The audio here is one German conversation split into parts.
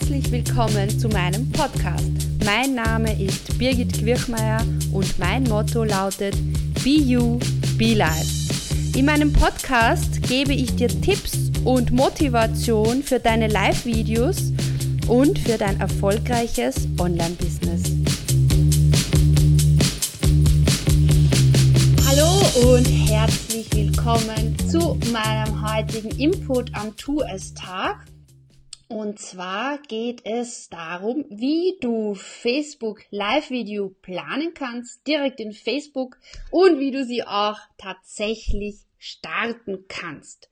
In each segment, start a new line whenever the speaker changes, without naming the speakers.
herzlich willkommen zu meinem Podcast. Mein Name ist Birgit Quirchmeier und mein Motto lautet Be You, Be Life. In meinem Podcast gebe ich dir Tipps und Motivation für deine Live-Videos und für dein erfolgreiches Online-Business. Hallo und herzlich willkommen zu meinem heutigen Input am Tu es Tag. Und zwar geht es darum, wie du Facebook Live-Video planen kannst, direkt in Facebook und wie du sie auch tatsächlich starten kannst.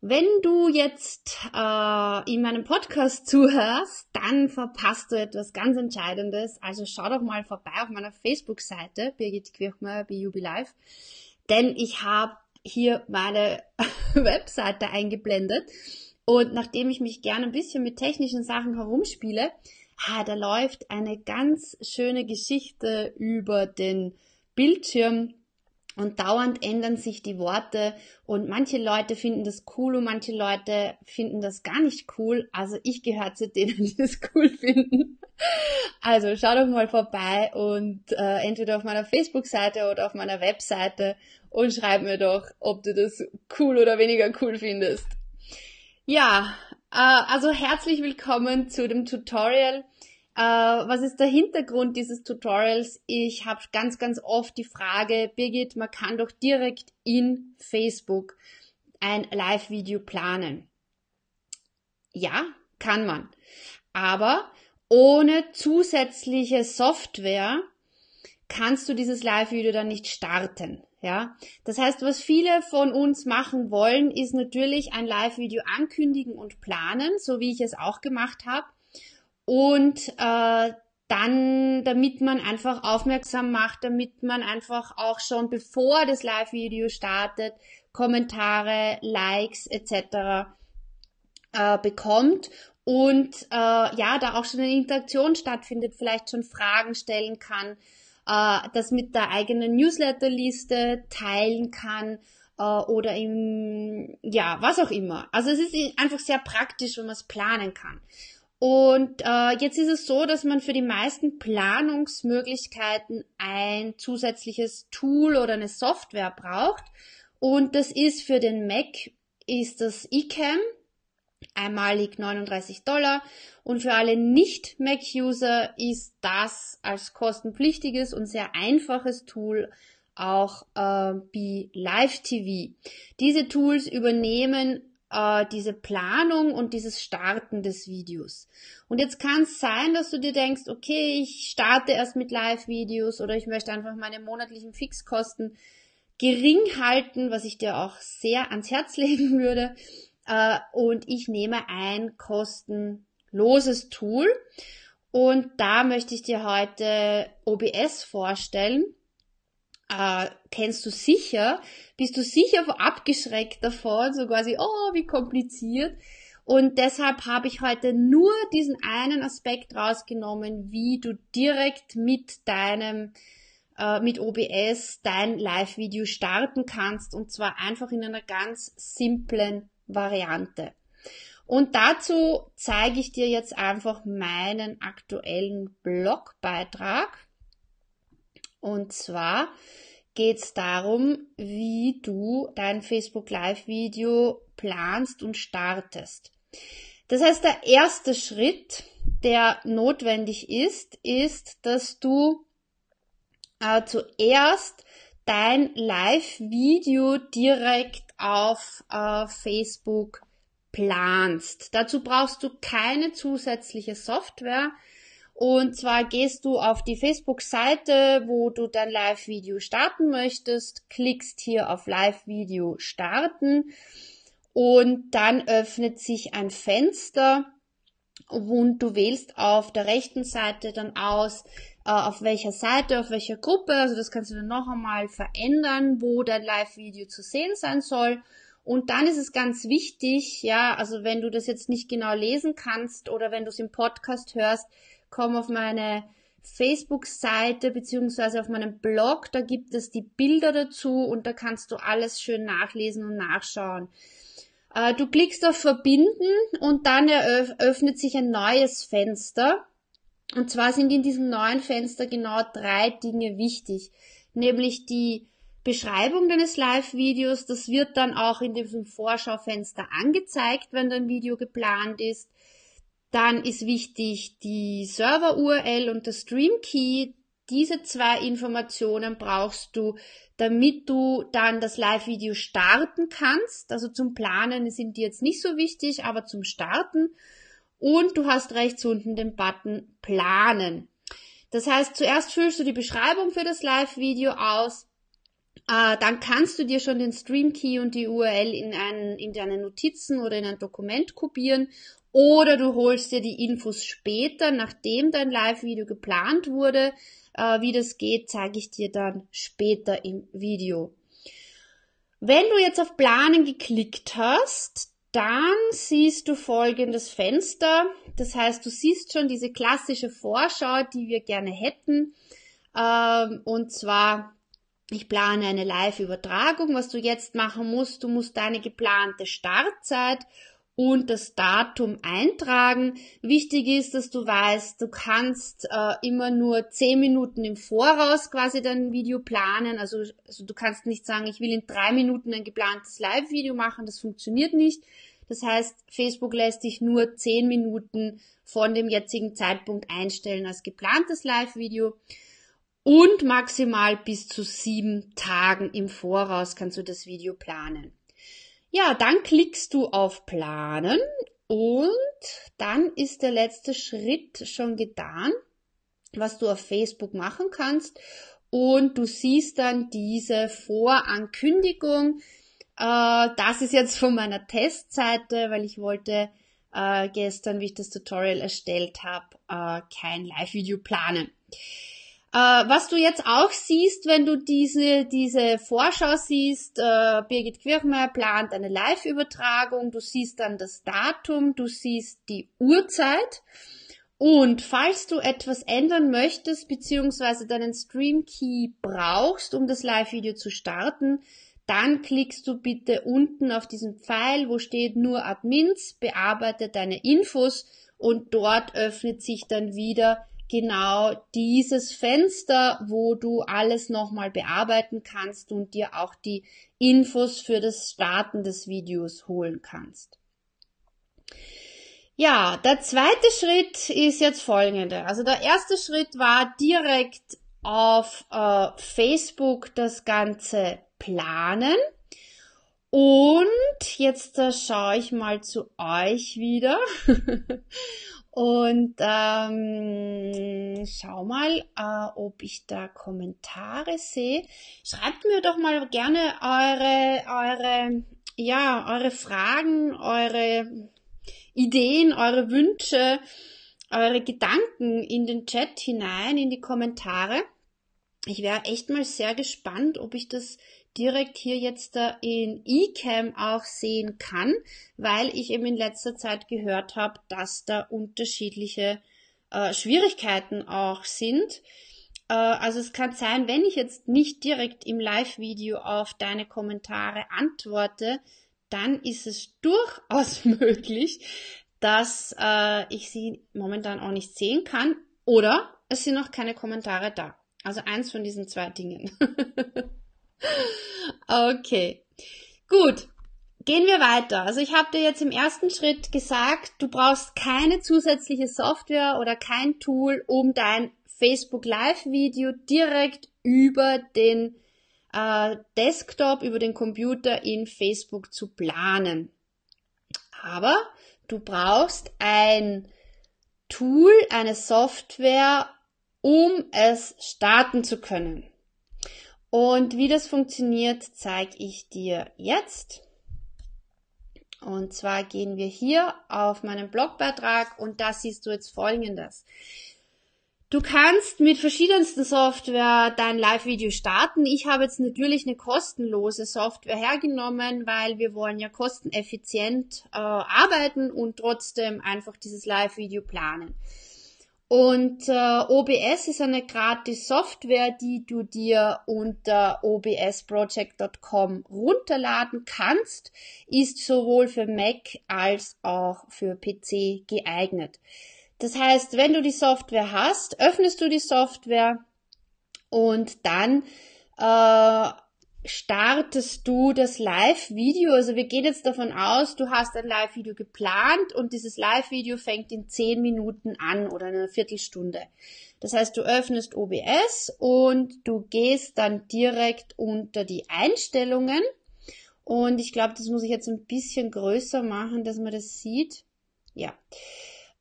Wenn du jetzt äh, in meinem Podcast zuhörst, dann verpasst du etwas ganz Entscheidendes. Also schau doch mal vorbei auf meiner Facebook-Seite, Birgit Quirchmeier, BUB Live, denn ich habe hier meine Webseite eingeblendet und nachdem ich mich gerne ein bisschen mit technischen Sachen herumspiele, ah, da läuft eine ganz schöne Geschichte über den Bildschirm und dauernd ändern sich die Worte und manche Leute finden das cool und manche Leute finden das gar nicht cool. Also ich gehöre zu denen, die das cool finden. Also schau doch mal vorbei und äh, entweder auf meiner Facebook-Seite oder auf meiner Webseite und schreib mir doch, ob du das cool oder weniger cool findest. Ja, äh, also herzlich willkommen zu dem Tutorial. Äh, was ist der Hintergrund dieses Tutorials? Ich habe ganz, ganz oft die Frage, Birgit, man kann doch direkt in Facebook ein Live-Video planen. Ja, kann man. Aber ohne zusätzliche Software kannst du dieses Live-Video dann nicht starten. Ja, das heißt, was viele von uns machen wollen, ist natürlich ein Live-Video ankündigen und planen, so wie ich es auch gemacht habe. Und äh, dann, damit man einfach aufmerksam macht, damit man einfach auch schon bevor das Live-Video startet, Kommentare, Likes etc. Äh, bekommt und äh, ja, da auch schon eine Interaktion stattfindet, vielleicht schon Fragen stellen kann äh, das mit der eigenen Newsletterliste teilen kann äh, oder im, ja, was auch immer. Also es ist einfach sehr praktisch, wenn man es planen kann. Und äh, jetzt ist es so, dass man für die meisten Planungsmöglichkeiten ein zusätzliches Tool oder eine Software braucht. Und das ist für den Mac ist das eCam einmalig 39 Dollar. Und für alle Nicht-Mac-User ist das als kostenpflichtiges und sehr einfaches Tool auch äh, wie Live TV. Diese Tools übernehmen äh, diese Planung und dieses Starten des Videos. Und jetzt kann es sein, dass du dir denkst, okay, ich starte erst mit Live-Videos oder ich möchte einfach meine monatlichen Fixkosten gering halten, was ich dir auch sehr ans Herz legen würde äh, und ich nehme ein kostenloses Tool. Und da möchte ich dir heute OBS vorstellen. Äh, kennst du sicher? Bist du sicher abgeschreckt davon? So quasi, oh, wie kompliziert. Und deshalb habe ich heute nur diesen einen Aspekt rausgenommen, wie du direkt mit deinem äh, mit OBS dein Live-Video starten kannst und zwar einfach in einer ganz simplen Variante. Und dazu zeige ich dir jetzt einfach meinen aktuellen Blogbeitrag. Und zwar geht es darum, wie du dein Facebook Live Video planst und startest. Das heißt, der erste Schritt, der notwendig ist, ist, dass du äh, zuerst dein Live-Video direkt auf äh, Facebook planst. Dazu brauchst du keine zusätzliche Software. Und zwar gehst du auf die Facebook-Seite, wo du dein Live-Video starten möchtest, klickst hier auf Live-Video starten und dann öffnet sich ein Fenster und du wählst auf der rechten Seite dann aus, auf welcher Seite, auf welcher Gruppe, also das kannst du dann noch einmal verändern, wo dein Live-Video zu sehen sein soll. Und dann ist es ganz wichtig, ja, also wenn du das jetzt nicht genau lesen kannst oder wenn du es im Podcast hörst, komm auf meine Facebook-Seite beziehungsweise auf meinem Blog, da gibt es die Bilder dazu und da kannst du alles schön nachlesen und nachschauen. Äh, du klickst auf Verbinden und dann eröffnet sich ein neues Fenster. Und zwar sind in diesem neuen Fenster genau drei Dinge wichtig, nämlich die Beschreibung deines Live-Videos. Das wird dann auch in diesem Vorschaufenster angezeigt, wenn dein Video geplant ist. Dann ist wichtig die Server-URL und der Stream-Key. Diese zwei Informationen brauchst du, damit du dann das Live-Video starten kannst. Also zum Planen sind die jetzt nicht so wichtig, aber zum Starten. Und du hast rechts unten den Button Planen. Das heißt, zuerst füllst du die Beschreibung für das Live-Video aus, äh, dann kannst du dir schon den Stream Key und die URL in, ein, in deine Notizen oder in ein Dokument kopieren oder du holst dir die Infos später, nachdem dein Live-Video geplant wurde. Äh, wie das geht, zeige ich dir dann später im Video. Wenn du jetzt auf Planen geklickt hast, dann siehst du folgendes Fenster. Das heißt, du siehst schon diese klassische Vorschau, die wir gerne hätten. Ähm, und zwar ich plane eine Live-Übertragung. Was du jetzt machen musst, du musst deine geplante Startzeit und das Datum eintragen. Wichtig ist, dass du weißt, du kannst äh, immer nur zehn Minuten im Voraus quasi dein Video planen. Also, also du kannst nicht sagen, ich will in drei Minuten ein geplantes Live-Video machen. Das funktioniert nicht. Das heißt, Facebook lässt dich nur zehn Minuten von dem jetzigen Zeitpunkt einstellen als geplantes Live-Video und maximal bis zu sieben Tagen im Voraus kannst du das Video planen. Ja, dann klickst du auf Planen und dann ist der letzte Schritt schon getan, was du auf Facebook machen kannst. Und du siehst dann diese Vorankündigung. Äh, das ist jetzt von meiner Testseite, weil ich wollte äh, gestern, wie ich das Tutorial erstellt habe, äh, kein Live-Video planen. Äh, was du jetzt auch siehst, wenn du diese, diese Vorschau siehst, äh, Birgit Quirchmeier plant eine Live-Übertragung, du siehst dann das Datum, du siehst die Uhrzeit. Und falls du etwas ändern möchtest, beziehungsweise deinen Stream Key brauchst, um das Live-Video zu starten, dann klickst du bitte unten auf diesen Pfeil, wo steht nur Admins, bearbeite deine Infos und dort öffnet sich dann wieder genau dieses Fenster, wo du alles nochmal bearbeiten kannst und dir auch die Infos für das Starten des Videos holen kannst. Ja, der zweite Schritt ist jetzt folgende. Also der erste Schritt war direkt auf äh, Facebook das Ganze planen. Und jetzt äh, schaue ich mal zu euch wieder Und ähm, schau mal, äh, ob ich da Kommentare sehe. Schreibt mir doch mal gerne eure, eure, ja, eure Fragen, eure Ideen, eure Wünsche, eure Gedanken in den Chat hinein, in die Kommentare. Ich wäre echt mal sehr gespannt, ob ich das direkt hier jetzt in eCam auch sehen kann, weil ich eben in letzter Zeit gehört habe, dass da unterschiedliche äh, Schwierigkeiten auch sind. Äh, also es kann sein, wenn ich jetzt nicht direkt im Live-Video auf deine Kommentare antworte, dann ist es durchaus möglich, dass äh, ich sie momentan auch nicht sehen kann oder es sind noch keine Kommentare da. Also eins von diesen zwei Dingen. Okay. Gut. Gehen wir weiter. Also ich habe dir jetzt im ersten Schritt gesagt, du brauchst keine zusätzliche Software oder kein Tool, um dein Facebook Live Video direkt über den äh, Desktop, über den Computer in Facebook zu planen. Aber du brauchst ein Tool, eine Software, um es starten zu können. Und wie das funktioniert, zeige ich dir jetzt. Und zwar gehen wir hier auf meinen Blogbeitrag und da siehst du jetzt folgendes. Du kannst mit verschiedensten Software dein Live-Video starten. Ich habe jetzt natürlich eine kostenlose Software hergenommen, weil wir wollen ja kosteneffizient äh, arbeiten und trotzdem einfach dieses Live-Video planen. Und äh, OBS ist eine gratis Software, die du dir unter obsproject.com runterladen kannst, ist sowohl für Mac als auch für PC geeignet. Das heißt, wenn du die Software hast, öffnest du die Software und dann äh, startest du das Live-Video? Also wir gehen jetzt davon aus, du hast ein Live-Video geplant und dieses Live-Video fängt in zehn Minuten an oder in einer Viertelstunde. Das heißt, du öffnest OBS und du gehst dann direkt unter die Einstellungen. Und ich glaube, das muss ich jetzt ein bisschen größer machen, dass man das sieht. Ja.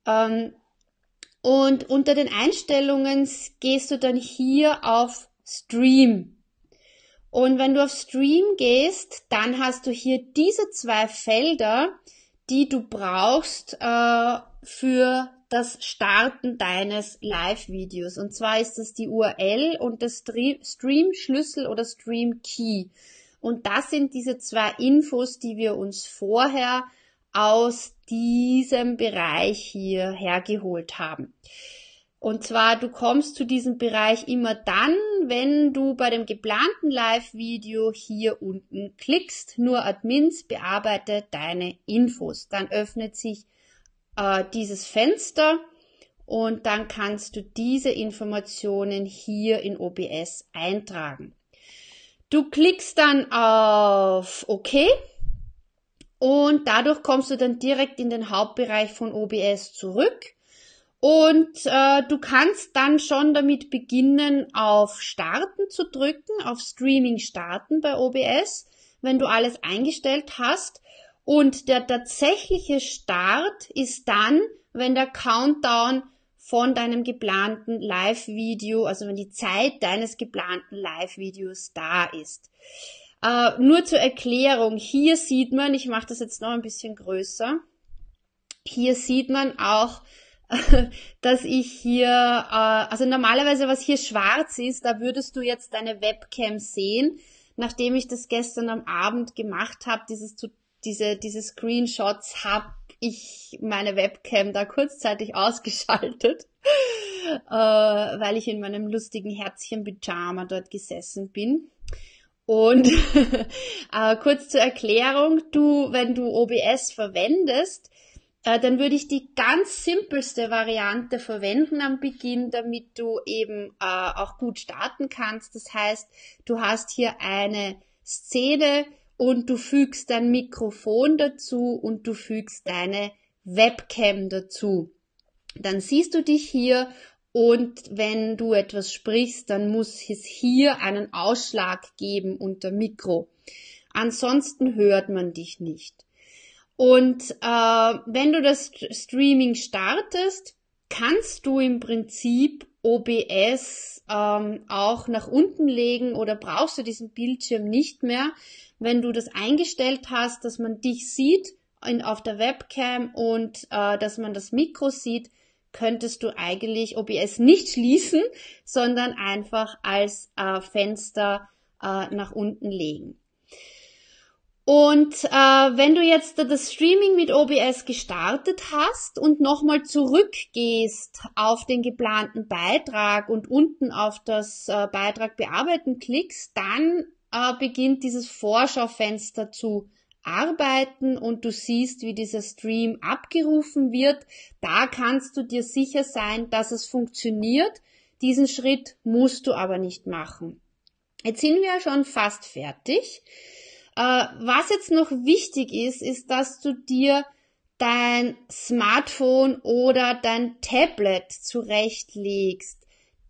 Ähm, und unter den Einstellungen gehst du dann hier auf Stream. Und wenn du auf Stream gehst, dann hast du hier diese zwei Felder, die du brauchst äh, für das Starten deines Live-Videos. Und zwar ist das die URL und das Stream-Schlüssel oder Stream-Key. Und das sind diese zwei Infos, die wir uns vorher aus diesem Bereich hier hergeholt haben. Und zwar, du kommst zu diesem Bereich immer dann, wenn du bei dem geplanten Live-Video hier unten klickst. Nur Admins bearbeitet deine Infos. Dann öffnet sich äh, dieses Fenster und dann kannst du diese Informationen hier in OBS eintragen. Du klickst dann auf OK und dadurch kommst du dann direkt in den Hauptbereich von OBS zurück. Und äh, du kannst dann schon damit beginnen, auf Starten zu drücken, auf Streaming starten bei OBS, wenn du alles eingestellt hast. Und der tatsächliche Start ist dann, wenn der Countdown von deinem geplanten Live-Video, also wenn die Zeit deines geplanten Live-Videos da ist. Äh, nur zur Erklärung, hier sieht man, ich mache das jetzt noch ein bisschen größer, hier sieht man auch, dass ich hier, äh, also normalerweise was hier schwarz ist, da würdest du jetzt deine Webcam sehen. Nachdem ich das gestern am Abend gemacht habe, dieses diese, diese Screenshots, habe ich meine Webcam da kurzzeitig ausgeschaltet, äh, weil ich in meinem lustigen Herzchen-Pyjama dort gesessen bin. Und äh, kurz zur Erklärung, du, wenn du OBS verwendest, äh, dann würde ich die ganz simpelste Variante verwenden am Beginn, damit du eben äh, auch gut starten kannst. Das heißt, du hast hier eine Szene und du fügst dein Mikrofon dazu und du fügst deine Webcam dazu. Dann siehst du dich hier und wenn du etwas sprichst, dann muss es hier einen Ausschlag geben unter Mikro. Ansonsten hört man dich nicht. Und äh, wenn du das Streaming startest, kannst du im Prinzip OBS ähm, auch nach unten legen oder brauchst du diesen Bildschirm nicht mehr, wenn du das eingestellt hast, dass man dich sieht in, auf der Webcam und äh, dass man das Mikro sieht, könntest du eigentlich OBS nicht schließen, sondern einfach als äh, Fenster äh, nach unten legen. Und äh, wenn du jetzt das Streaming mit OBS gestartet hast und nochmal zurückgehst auf den geplanten Beitrag und unten auf das äh, Beitrag bearbeiten klickst, dann äh, beginnt dieses Vorschaufenster zu arbeiten und du siehst, wie dieser Stream abgerufen wird. Da kannst du dir sicher sein, dass es funktioniert. Diesen Schritt musst du aber nicht machen. Jetzt sind wir schon fast fertig. Äh, was jetzt noch wichtig ist, ist, dass du dir dein Smartphone oder dein Tablet zurechtlegst.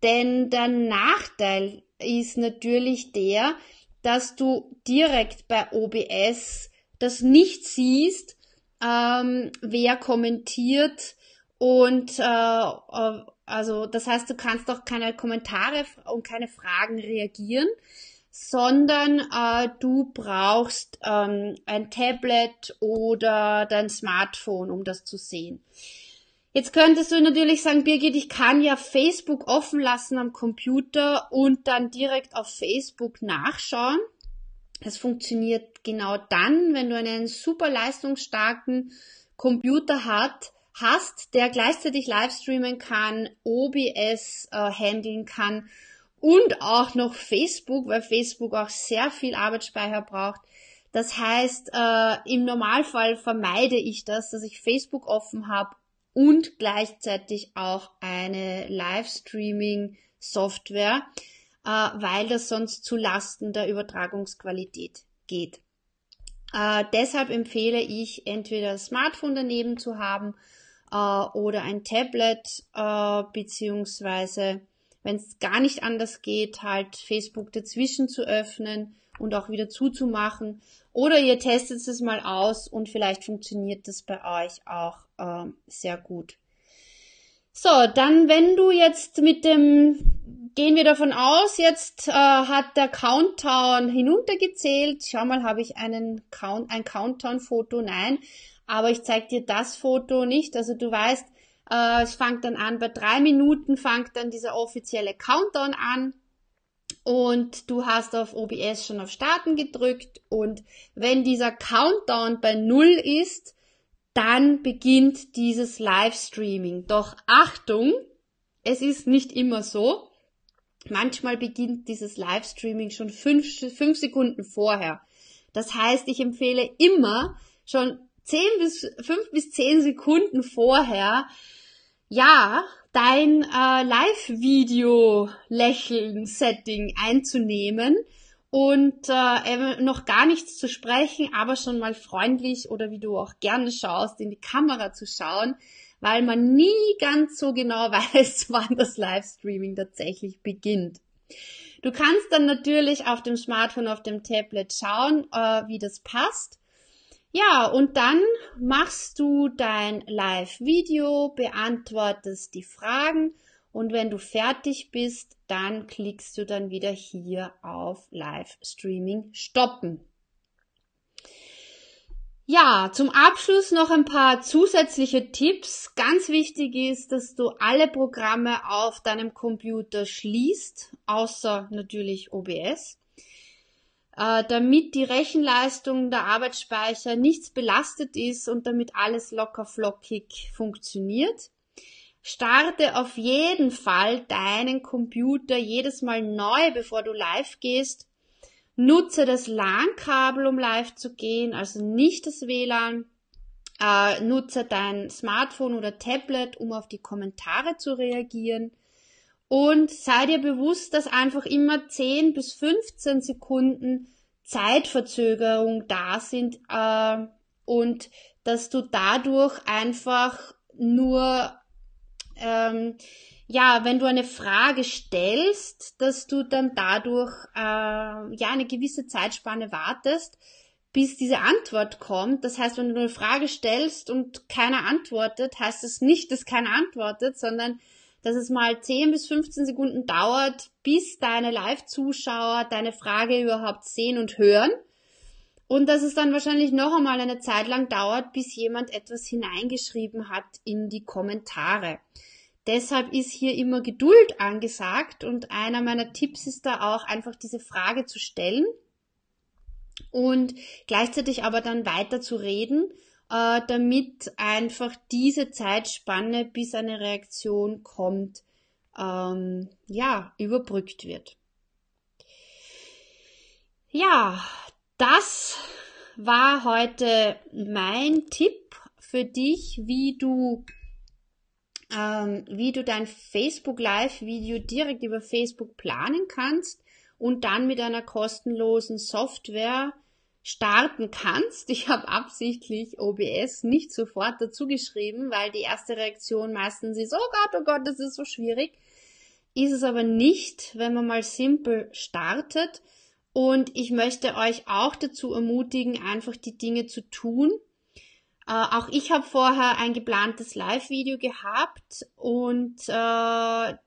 Denn der Nachteil ist natürlich der, dass du direkt bei OBS das nicht siehst, ähm, wer kommentiert und äh, äh also das heißt, du kannst auch keine Kommentare und keine Fragen reagieren sondern äh, du brauchst ähm, ein Tablet oder dein Smartphone, um das zu sehen. Jetzt könntest du natürlich sagen, Birgit, ich kann ja Facebook offen lassen am Computer und dann direkt auf Facebook nachschauen. Das funktioniert genau dann, wenn du einen super leistungsstarken Computer hat, hast, der gleichzeitig Livestreamen kann, OBS äh, handeln kann und auch noch Facebook, weil Facebook auch sehr viel Arbeitsspeicher braucht. Das heißt, äh, im Normalfall vermeide ich das, dass ich Facebook offen habe und gleichzeitig auch eine Livestreaming-Software, äh, weil das sonst zu Lasten der Übertragungsqualität geht. Äh, deshalb empfehle ich entweder Smartphone daneben zu haben äh, oder ein Tablet äh, beziehungsweise wenn es gar nicht anders geht, halt Facebook dazwischen zu öffnen und auch wieder zuzumachen. Oder ihr testet es mal aus und vielleicht funktioniert das bei euch auch äh, sehr gut. So, dann wenn du jetzt mit dem, gehen wir davon aus, jetzt äh, hat der Countdown hinuntergezählt. Schau mal, habe ich einen Count, ein Countdown-Foto? Nein, aber ich zeige dir das Foto nicht. Also du weißt, äh, es fängt dann an, bei drei Minuten fängt dann dieser offizielle Countdown an und du hast auf OBS schon auf Starten gedrückt und wenn dieser Countdown bei Null ist, dann beginnt dieses Livestreaming. Doch Achtung, es ist nicht immer so. Manchmal beginnt dieses Livestreaming schon fünf, fünf Sekunden vorher. Das heißt, ich empfehle immer schon zehn bis fünf bis zehn Sekunden vorher ja, dein äh, Live-Video-Lächeln-Setting einzunehmen und äh, noch gar nichts zu sprechen, aber schon mal freundlich oder wie du auch gerne schaust, in die Kamera zu schauen, weil man nie ganz so genau weiß, wann das Livestreaming tatsächlich beginnt. Du kannst dann natürlich auf dem Smartphone, auf dem Tablet schauen, äh, wie das passt. Ja, und dann machst du dein Live-Video, beantwortest die Fragen und wenn du fertig bist, dann klickst du dann wieder hier auf Live-Streaming stoppen. Ja, zum Abschluss noch ein paar zusätzliche Tipps. Ganz wichtig ist, dass du alle Programme auf deinem Computer schließt, außer natürlich OBS äh, damit die Rechenleistung der Arbeitsspeicher nichts belastet ist und damit alles locker flockig funktioniert. Starte auf jeden Fall deinen Computer jedes Mal neu, bevor du live gehst. Nutze das LAN-Kabel, um live zu gehen, also nicht das WLAN. Äh, nutze dein Smartphone oder Tablet, um auf die Kommentare zu reagieren. Und sei dir bewusst, dass einfach immer 10 bis 15 Sekunden Zeitverzögerung da sind äh, und dass du dadurch einfach nur, ähm, ja, wenn du eine Frage stellst, dass du dann dadurch äh, ja eine gewisse Zeitspanne wartest, bis diese Antwort kommt. Das heißt, wenn du eine Frage stellst und keiner antwortet, heißt es das nicht, dass keiner antwortet, sondern dass es mal 10 bis 15 Sekunden dauert, bis deine Live-Zuschauer deine Frage überhaupt sehen und hören. Und dass es dann wahrscheinlich noch einmal eine Zeit lang dauert, bis jemand etwas hineingeschrieben hat in die Kommentare. Deshalb ist hier immer Geduld angesagt und einer meiner Tipps ist da auch einfach diese Frage zu stellen und gleichzeitig aber dann weiter zu reden äh, damit einfach diese Zeitspanne, bis eine Reaktion kommt, ähm, ja, überbrückt wird. Ja, das war heute mein Tipp für dich, wie du ähm, wie du dein Facebook Live Video direkt über Facebook planen kannst und dann mit einer kostenlosen Software starten kannst. Ich habe absichtlich OBS nicht sofort dazu geschrieben, weil die erste Reaktion meistens ist, oh Gott, oh Gott, das ist so schwierig. Ist es aber nicht, wenn man mal simpel startet. Und ich möchte euch auch dazu ermutigen, einfach die Dinge zu tun. Äh, auch ich habe vorher ein geplantes Live-Video gehabt und äh,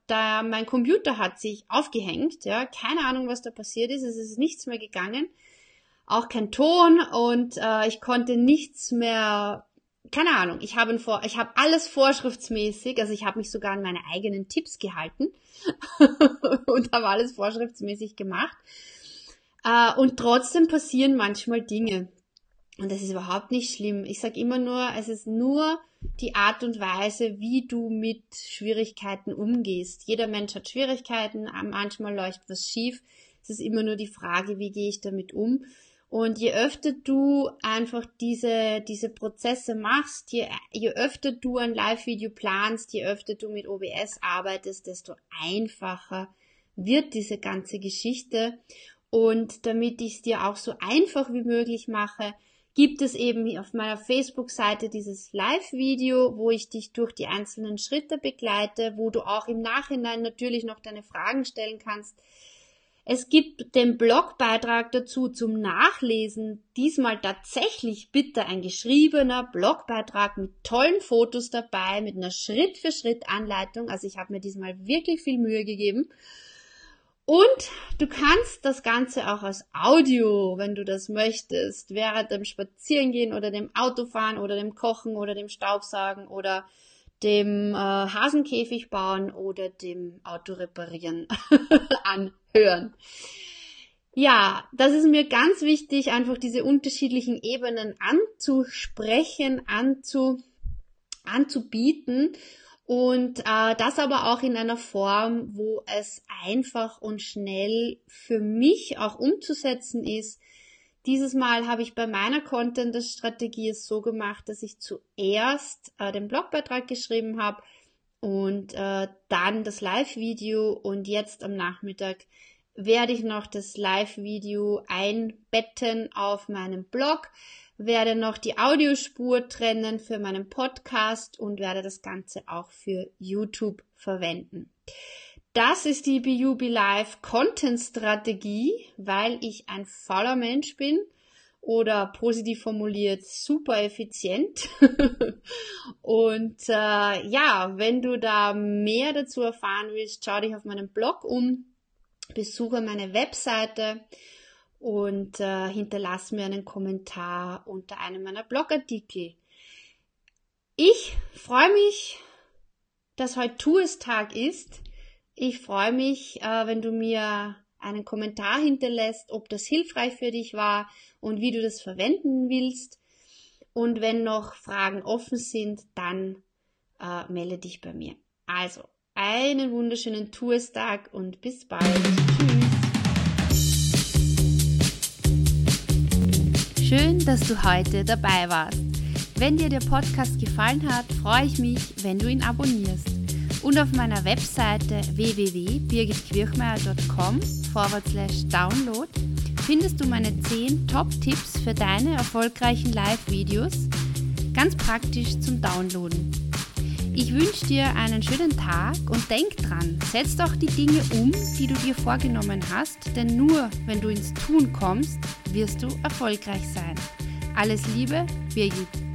da mein Computer hat sich aufgehängt. Ja, keine Ahnung, was da passiert ist. Es ist nichts mehr gegangen auch kein Ton und äh, ich konnte nichts mehr, keine Ahnung, ich habe vor, ich habe alles vorschriftsmäßig, also ich habe mich sogar an meine eigenen Tipps gehalten und habe alles vorschriftsmäßig gemacht. Äh, und trotzdem passieren manchmal Dinge. Und das ist überhaupt nicht schlimm. Ich sage immer nur, es ist nur die Art und Weise, wie du mit Schwierigkeiten umgehst. Jeder Mensch hat Schwierigkeiten, manchmal läuft was schief. Es ist immer nur die Frage, wie gehe ich damit um. Und je öfter du einfach diese, diese Prozesse machst, je, je öfter du ein Live-Video planst, je öfter du mit OBS arbeitest, desto einfacher wird diese ganze Geschichte. Und damit ich es dir auch so einfach wie möglich mache, gibt es eben auf meiner Facebook-Seite dieses Live-Video, wo ich dich durch die einzelnen Schritte begleite, wo du auch im Nachhinein natürlich noch deine Fragen stellen kannst. Es gibt den Blogbeitrag dazu zum Nachlesen, diesmal tatsächlich bitte ein geschriebener Blogbeitrag mit tollen Fotos dabei, mit einer Schritt-für-Schritt-Anleitung. Also ich habe mir diesmal wirklich viel Mühe gegeben. Und du kannst das Ganze auch als Audio, wenn du das möchtest, während dem Spazierengehen oder dem Autofahren oder dem Kochen oder dem Staubsaugen oder dem äh, Hasenkäfig bauen oder dem Auto reparieren anhören. Ja, das ist mir ganz wichtig, einfach diese unterschiedlichen Ebenen anzusprechen, anzu, anzubieten und äh, das aber auch in einer Form, wo es einfach und schnell für mich auch umzusetzen ist. Dieses Mal habe ich bei meiner Content-Strategie es so gemacht, dass ich zuerst äh, den Blogbeitrag geschrieben habe und äh, dann das Live-Video und jetzt am Nachmittag werde ich noch das Live-Video einbetten auf meinem Blog werde noch die Audiospur trennen für meinen Podcast und werde das Ganze auch für YouTube verwenden. Das ist die BUB Live Content Strategie, weil ich ein fauler Mensch bin oder positiv formuliert super effizient. und äh, ja, wenn du da mehr dazu erfahren willst, schau dich auf meinem Blog um, besuche meine Webseite und äh, hinterlass mir einen Kommentar unter einem meiner Blogartikel. Ich freue mich, dass heute Touristag ist. Ich freue mich, äh, wenn du mir einen Kommentar hinterlässt, ob das hilfreich für dich war und wie du das verwenden willst. Und wenn noch Fragen offen sind, dann äh, melde dich bei mir. Also, einen wunderschönen Touristag und bis bald. Tschüss.
Schön, dass du heute dabei warst. Wenn dir der Podcast gefallen hat, freue ich mich, wenn du ihn abonnierst. Und auf meiner Webseite www.birgitquirchmeier.com download findest du meine 10 Top-Tipps für deine erfolgreichen Live-Videos, ganz praktisch zum Downloaden. Ich wünsche dir einen schönen Tag und denk dran, setz doch die Dinge um, die du dir vorgenommen hast, denn nur wenn du ins Tun kommst, wirst du erfolgreich sein. Alles Liebe, Birgit.